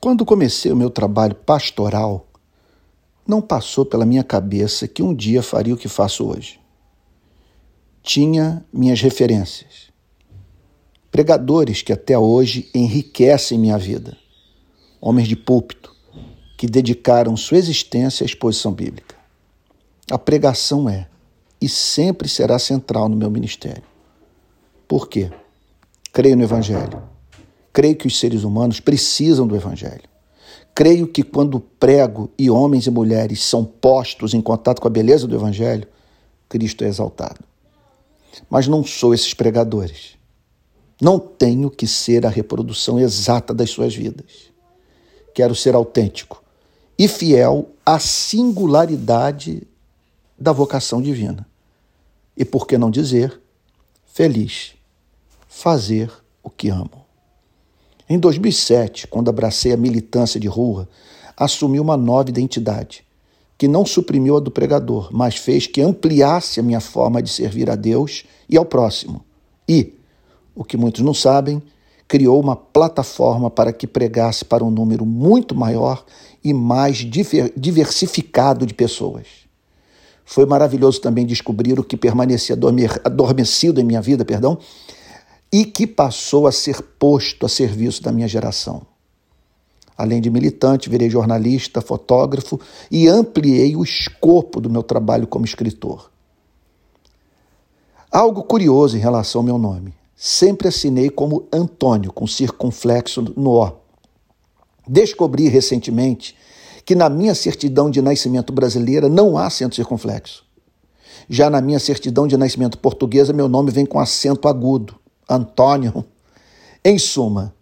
Quando comecei o meu trabalho pastoral, não passou pela minha cabeça que um dia faria o que faço hoje. Tinha minhas referências. Pregadores que até hoje enriquecem minha vida. Homens de púlpito que dedicaram sua existência à exposição bíblica. A pregação é e sempre será central no meu ministério. Por quê? Creio no Evangelho. Creio que os seres humanos precisam do Evangelho. Creio que quando prego e homens e mulheres são postos em contato com a beleza do Evangelho, Cristo é exaltado. Mas não sou esses pregadores. Não tenho que ser a reprodução exata das suas vidas. Quero ser autêntico e fiel à singularidade da vocação divina. E por que não dizer, feliz, fazer o que amo. Em 2007, quando abracei a militância de rua, assumi uma nova identidade, que não suprimiu a do pregador, mas fez que ampliasse a minha forma de servir a Deus e ao próximo. E, o que muitos não sabem, criou uma plataforma para que pregasse para um número muito maior e mais diversificado de pessoas. Foi maravilhoso também descobrir o que permanecia adormecido em minha vida, perdão, e que passou a ser posto a serviço da minha geração. Além de militante, virei jornalista, fotógrafo e ampliei o escopo do meu trabalho como escritor. Algo curioso em relação ao meu nome. Sempre assinei como Antônio, com circunflexo no O. Descobri recentemente que na minha certidão de nascimento brasileira não há acento circunflexo. Já na minha certidão de nascimento portuguesa, meu nome vem com acento agudo. Antônio. Em suma,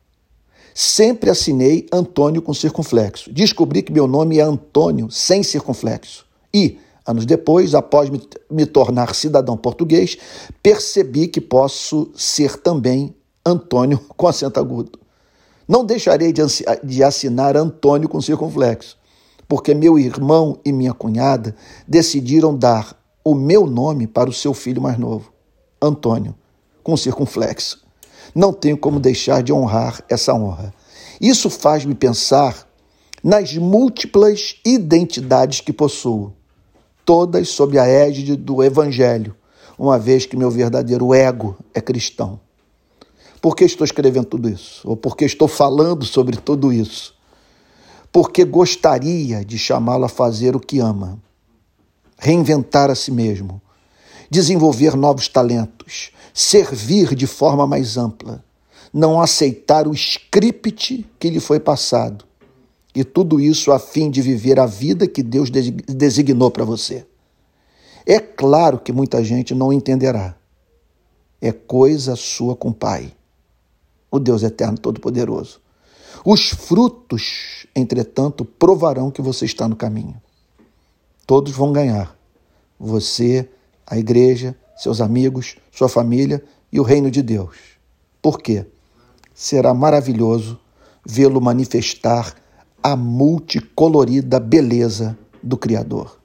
sempre assinei Antônio com circunflexo. Descobri que meu nome é Antônio sem circunflexo. E, anos depois, após me, me tornar cidadão português, percebi que posso ser também Antônio com acento agudo. Não deixarei de, assinar Antônio com circunflexo, porque meu irmão e minha cunhada decidiram dar o meu nome para o seu filho mais novo, Antônio com circunflexo. Não tenho como deixar de honrar essa honra. Isso faz-me pensar nas múltiplas identidades que possuo, todas sob a égide do Evangelho, uma vez que meu verdadeiro ego é cristão. Por que estou escrevendo tudo isso? Ou por que estou falando sobre tudo isso? Porque gostaria de chamá-lo a fazer o que ama, reinventar a si mesmo, desenvolver novos talentos, servir de forma mais ampla, não aceitar o script que lhe foi passado. E tudo isso a fim de viver a vida que Deus designou para você. É claro que muita gente não entenderá. É coisa sua com o Pai, o Deus Eterno Todo-Poderoso. Os frutos, entretanto, provarão que você está no caminho. Todos vão ganhar. Você, a igreja, seus amigos, sua família e o reino de Deus. Por quê? Será maravilhoso vê-lo manifestar a multicolorida beleza do Criador.